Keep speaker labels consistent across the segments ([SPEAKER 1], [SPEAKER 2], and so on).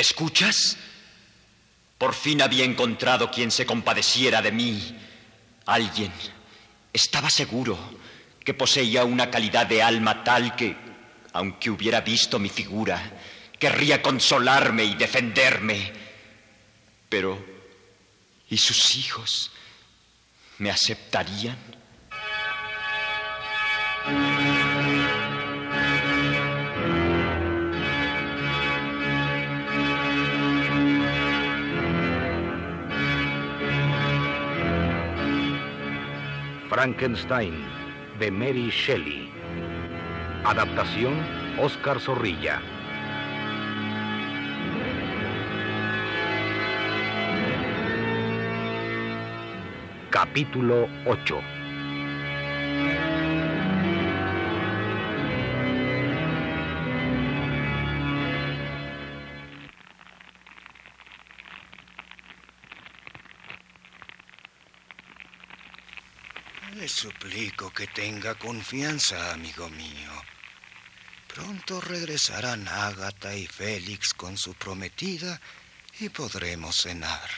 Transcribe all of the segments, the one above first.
[SPEAKER 1] ¿Escuchas? Por fin había encontrado quien se compadeciera de mí. Alguien. Estaba seguro que poseía una calidad de alma tal que, aunque hubiera visto mi figura, querría consolarme y defenderme. Pero, ¿y sus hijos? ¿Me aceptarían?
[SPEAKER 2] Frankenstein de Mary Shelley. Adaptación Oscar Zorrilla. Capítulo 8.
[SPEAKER 3] Suplico que tenga confianza, amigo mío. Pronto regresarán Ágata y Félix con su prometida y podremos cenar.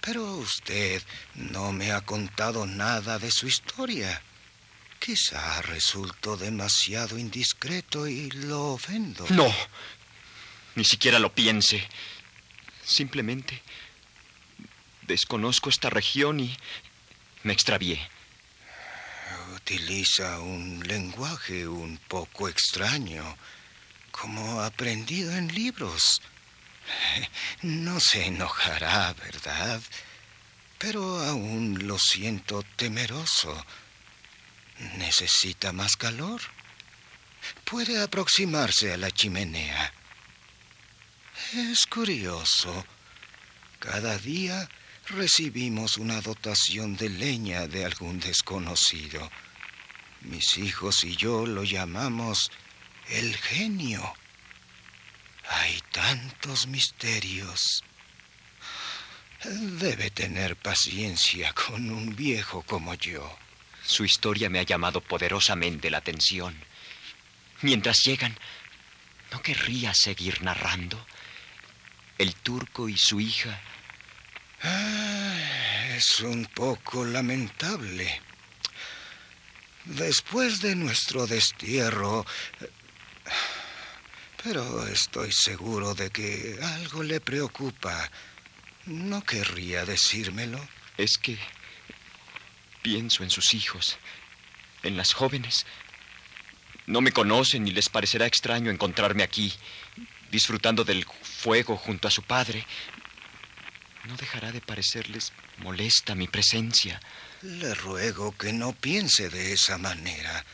[SPEAKER 3] Pero usted no me ha contado nada de su historia. Quizá resultó demasiado indiscreto y lo ofendo.
[SPEAKER 1] No, ni siquiera lo piense. Simplemente desconozco esta región y me extravié.
[SPEAKER 3] Utiliza un lenguaje un poco extraño, como aprendido en libros. No se enojará, ¿verdad? Pero aún lo siento temeroso. ¿Necesita más calor? Puede aproximarse a la chimenea. Es curioso. Cada día recibimos una dotación de leña de algún desconocido. Mis hijos y yo lo llamamos el genio. Hay tantos misterios. Debe tener paciencia con un viejo como yo.
[SPEAKER 1] Su historia me ha llamado poderosamente la atención. Mientras llegan, ¿no querría seguir narrando? El turco y su hija.
[SPEAKER 3] Ah, es un poco lamentable. Después de nuestro destierro... Pero estoy seguro de que algo le preocupa. ¿No querría decírmelo?
[SPEAKER 1] Es que pienso en sus hijos, en las jóvenes. No me conocen y les parecerá extraño encontrarme aquí, disfrutando del fuego junto a su padre. No dejará de parecerles molesta mi presencia.
[SPEAKER 3] Le ruego que no piense de esa manera.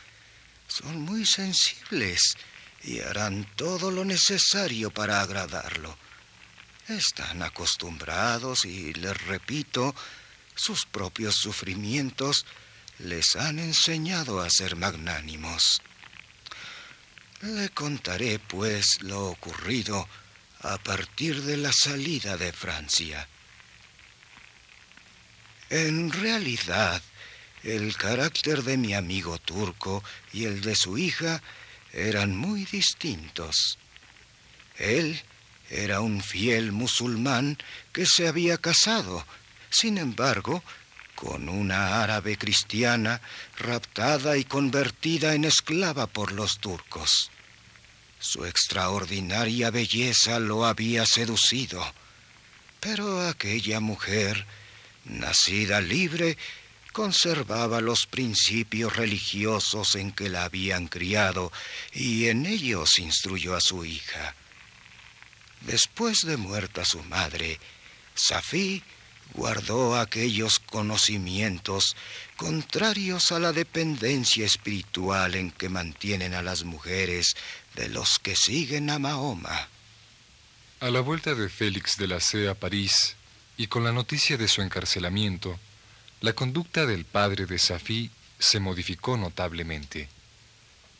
[SPEAKER 3] Son muy sensibles y harán todo lo necesario para agradarlo. Están acostumbrados y, les repito, sus propios sufrimientos les han enseñado a ser magnánimos. Le contaré, pues, lo ocurrido a partir de la salida de Francia. En realidad, el carácter de mi amigo turco y el de su hija eran muy distintos. Él era un fiel musulmán que se había casado, sin embargo, con una árabe cristiana raptada y convertida en esclava por los turcos. Su extraordinaria belleza lo había seducido, pero aquella mujer, nacida libre, conservaba los principios religiosos en que la habían criado y en ellos instruyó a su hija. Después de muerta su madre, Safí guardó aquellos conocimientos contrarios a la dependencia espiritual en que mantienen a las mujeres de los que siguen a Mahoma.
[SPEAKER 4] A la vuelta de Félix de la C a París y con la noticia de su encarcelamiento, la conducta del padre de Safí se modificó notablemente.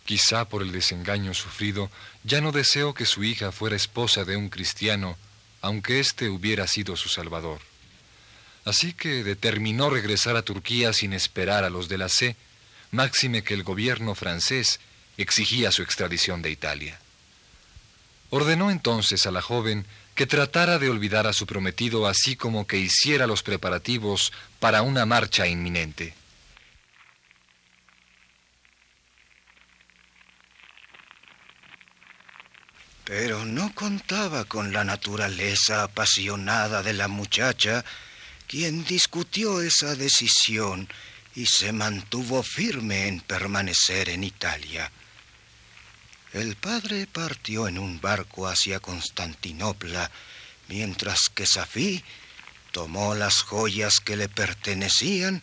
[SPEAKER 4] Quizá por el desengaño sufrido, ya no deseó que su hija fuera esposa de un cristiano, aunque éste hubiera sido su salvador. Así que determinó regresar a Turquía sin esperar a los de la C, máxime que el gobierno francés exigía su extradición de Italia. Ordenó entonces a la joven que tratara de olvidar a su prometido así como que hiciera los preparativos para una marcha inminente.
[SPEAKER 3] Pero no contaba con la naturaleza apasionada de la muchacha, quien discutió esa decisión y se mantuvo firme en permanecer en Italia. El padre partió en un barco hacia Constantinopla, mientras que Safí tomó las joyas que le pertenecían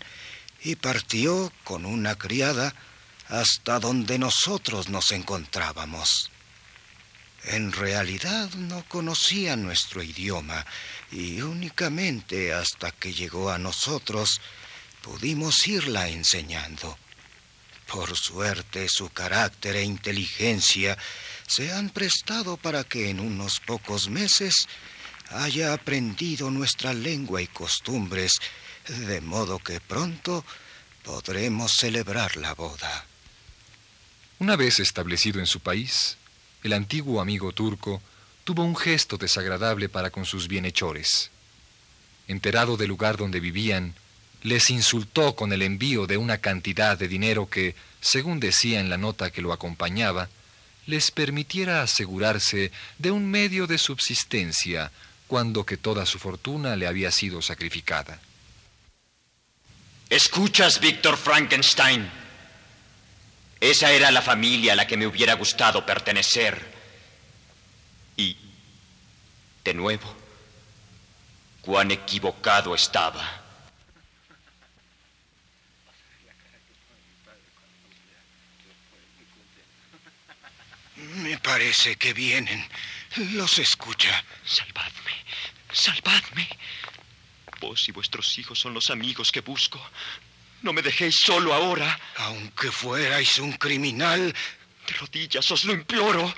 [SPEAKER 3] y partió con una criada hasta donde nosotros nos encontrábamos. En realidad no conocía nuestro idioma y únicamente hasta que llegó a nosotros pudimos irla enseñando. Por suerte su carácter e inteligencia se han prestado para que en unos pocos meses haya aprendido nuestra lengua y costumbres, de modo que pronto podremos celebrar la boda.
[SPEAKER 4] Una vez establecido en su país, el antiguo amigo turco tuvo un gesto desagradable para con sus bienhechores. Enterado del lugar donde vivían, les insultó con el envío de una cantidad de dinero que, según decía en la nota que lo acompañaba, les permitiera asegurarse de un medio de subsistencia cuando que toda su fortuna le había sido sacrificada.
[SPEAKER 1] ¿Escuchas, Víctor Frankenstein? Esa era la familia a la que me hubiera gustado pertenecer. Y, de nuevo, cuán equivocado estaba.
[SPEAKER 3] Me parece que vienen. Los escucha.
[SPEAKER 1] Salvadme, salvadme. Vos y vuestros hijos son los amigos que busco. No me dejéis solo ahora.
[SPEAKER 3] Aunque fuerais un criminal.
[SPEAKER 1] De rodillas os lo imploro.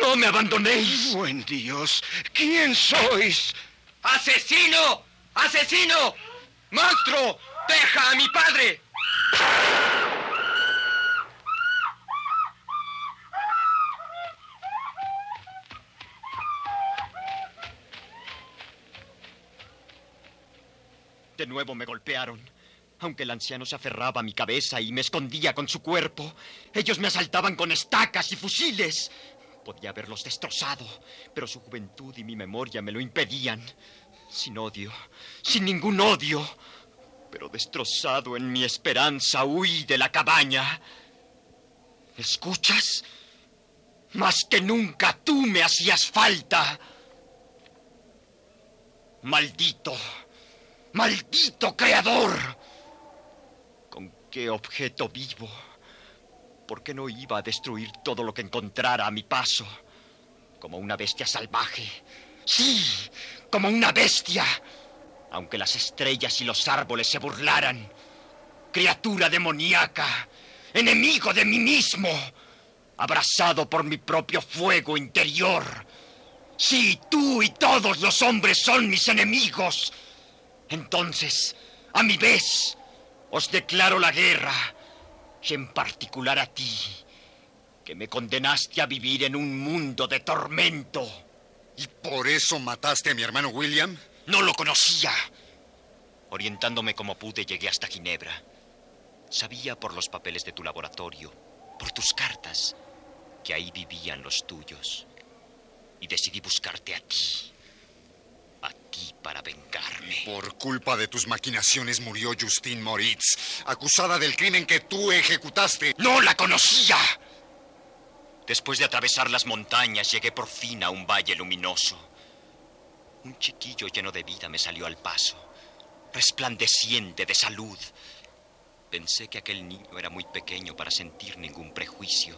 [SPEAKER 1] No me abandonéis.
[SPEAKER 3] Buen Dios, ¿quién sois?
[SPEAKER 5] ¡Asesino! ¡Asesino! ¡Monstruo! ¡Deja a mi padre!
[SPEAKER 1] Nuevo me golpearon. Aunque el anciano se aferraba a mi cabeza y me escondía con su cuerpo, ellos me asaltaban con estacas y fusiles. Podía haberlos destrozado, pero su juventud y mi memoria me lo impedían. Sin odio, sin ningún odio, pero destrozado en mi esperanza, huí de la cabaña. ¿Escuchas? Más que nunca tú me hacías falta. Maldito, maldito creador qué objeto vivo. ¿Por qué no iba a destruir todo lo que encontrara a mi paso? Como una bestia salvaje. Sí, como una bestia. Aunque las estrellas y los árboles se burlaran. Criatura demoníaca. Enemigo de mí mismo. Abrazado por mi propio fuego interior. Sí, tú y todos los hombres son mis enemigos. Entonces, a mi vez, os declaro la guerra, y en particular a ti, que me condenaste a vivir en un mundo de tormento.
[SPEAKER 6] ¿Y por eso mataste a mi hermano William?
[SPEAKER 1] No lo conocía. Orientándome como pude, llegué hasta Ginebra. Sabía por los papeles de tu laboratorio, por tus cartas, que ahí vivían los tuyos. Y decidí buscarte a ti.
[SPEAKER 6] Por culpa de tus maquinaciones murió Justine Moritz, acusada del crimen que tú ejecutaste.
[SPEAKER 1] ¡No la conocía! Después de atravesar las montañas, llegué por fin a un valle luminoso. Un chiquillo lleno de vida me salió al paso, resplandeciente de salud. Pensé que aquel niño era muy pequeño para sentir ningún prejuicio.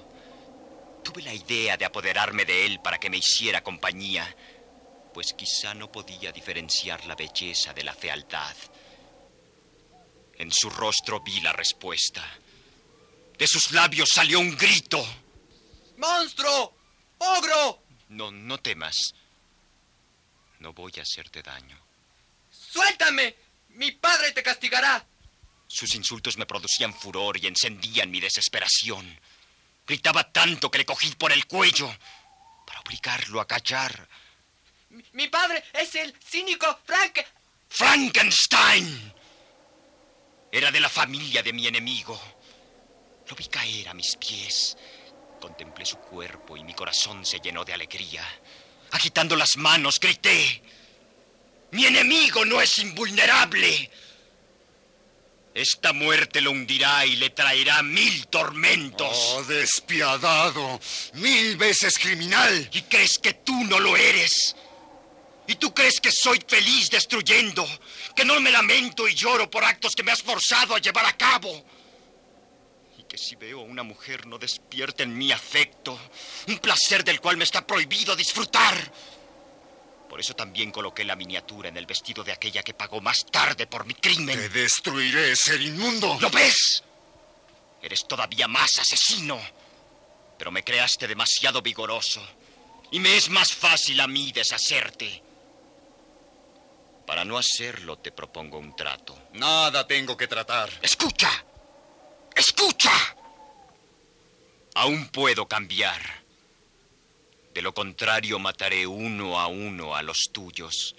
[SPEAKER 1] Tuve la idea de apoderarme de él para que me hiciera compañía pues quizá no podía diferenciar la belleza de la fealdad. En su rostro vi la respuesta. De sus labios salió un grito.
[SPEAKER 5] ¡Monstruo! ¡Ogro!
[SPEAKER 1] No, no temas. No voy a hacerte daño.
[SPEAKER 5] ¡Suéltame! Mi padre te castigará.
[SPEAKER 1] Sus insultos me producían furor y encendían mi desesperación. Gritaba tanto que le cogí por el cuello. Para obligarlo a callar.
[SPEAKER 5] Mi, mi padre es el cínico Frank.
[SPEAKER 1] ¡Frankenstein! Era de la familia de mi enemigo. Lo vi caer a mis pies. Contemplé su cuerpo y mi corazón se llenó de alegría. Agitando las manos, grité. Mi enemigo no es invulnerable. Esta muerte lo hundirá y le traerá mil tormentos.
[SPEAKER 6] Oh, despiadado. Mil veces criminal.
[SPEAKER 1] ¿Y crees que tú no lo eres? ¿Y tú crees que soy feliz destruyendo? ¿Que no me lamento y lloro por actos que me has forzado a llevar a cabo? ¿Y que si veo a una mujer no despierta en mí afecto? Un placer del cual me está prohibido disfrutar. Por eso también coloqué la miniatura en el vestido de aquella que pagó más tarde por mi crimen.
[SPEAKER 6] Te destruiré, ser inmundo.
[SPEAKER 1] ¿Lo ves? Eres todavía más asesino. Pero me creaste demasiado vigoroso. Y me es más fácil a mí deshacerte. Para no hacerlo, te propongo un trato.
[SPEAKER 6] Nada tengo que tratar.
[SPEAKER 1] ¡Escucha! ¡Escucha! Aún puedo cambiar. De lo contrario, mataré uno a uno a los tuyos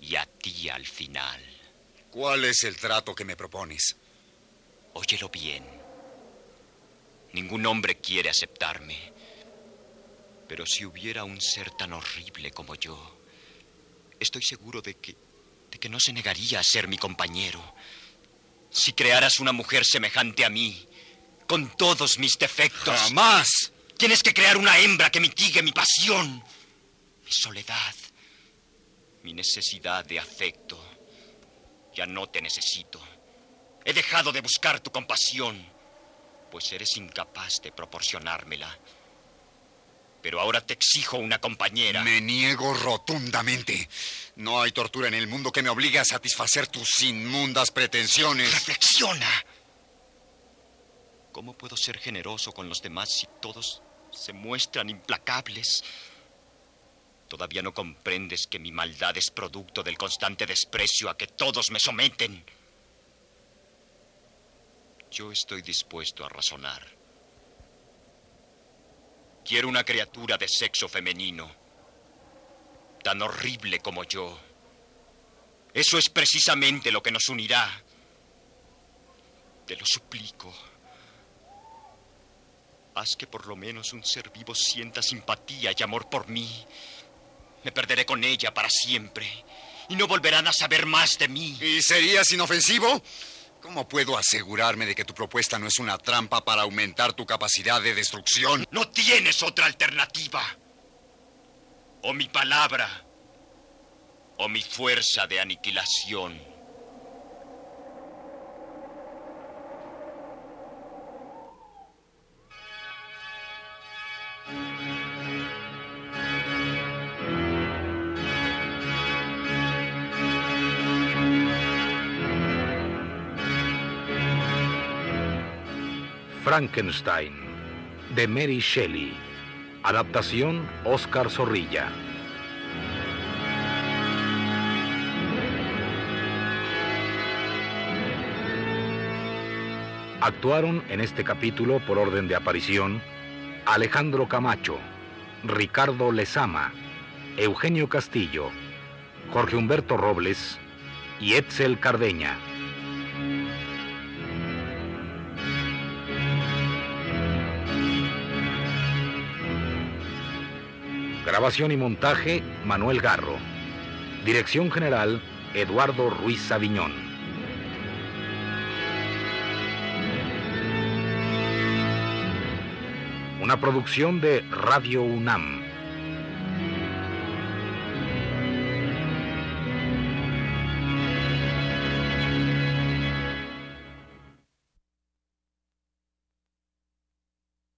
[SPEAKER 1] y a ti al final.
[SPEAKER 6] ¿Cuál es el trato que me propones?
[SPEAKER 1] Óyelo bien. Ningún hombre quiere aceptarme. Pero si hubiera un ser tan horrible como yo, estoy seguro de que, de que no se negaría a ser mi compañero. Si crearas una mujer semejante a mí, con todos mis defectos.
[SPEAKER 6] ¡Jamás!
[SPEAKER 1] Tienes que crear una hembra que mitigue mi pasión, mi soledad, mi necesidad de afecto. Ya no te necesito. He dejado de buscar tu compasión, pues eres incapaz de proporcionármela. Pero ahora te exijo una compañera.
[SPEAKER 6] Me niego rotundamente. No hay tortura en el mundo que me obligue a satisfacer tus inmundas pretensiones.
[SPEAKER 1] Reflexiona. ¿Cómo puedo ser generoso con los demás si todos se muestran implacables? Todavía no comprendes que mi maldad es producto del constante desprecio a que todos me someten. Yo estoy dispuesto a razonar. Quiero una criatura de sexo femenino, tan horrible como yo. Eso es precisamente lo que nos unirá. Te lo suplico. Haz que por lo menos un ser vivo sienta simpatía y amor por mí. Me perderé con ella para siempre y no volverán a saber más de mí.
[SPEAKER 6] ¿Y serías inofensivo? ¿Cómo puedo asegurarme de que tu propuesta no es una trampa para aumentar tu capacidad de destrucción?
[SPEAKER 1] No tienes otra alternativa. O mi palabra, o mi fuerza de aniquilación.
[SPEAKER 2] Frankenstein, de Mary Shelley. Adaptación Oscar Zorrilla. Actuaron en este capítulo por orden de aparición Alejandro Camacho, Ricardo Lezama, Eugenio Castillo, Jorge Humberto Robles y Etzel Cardeña. Grabación y montaje, Manuel Garro. Dirección general, Eduardo Ruiz Sabiñón. Una producción de Radio UNAM.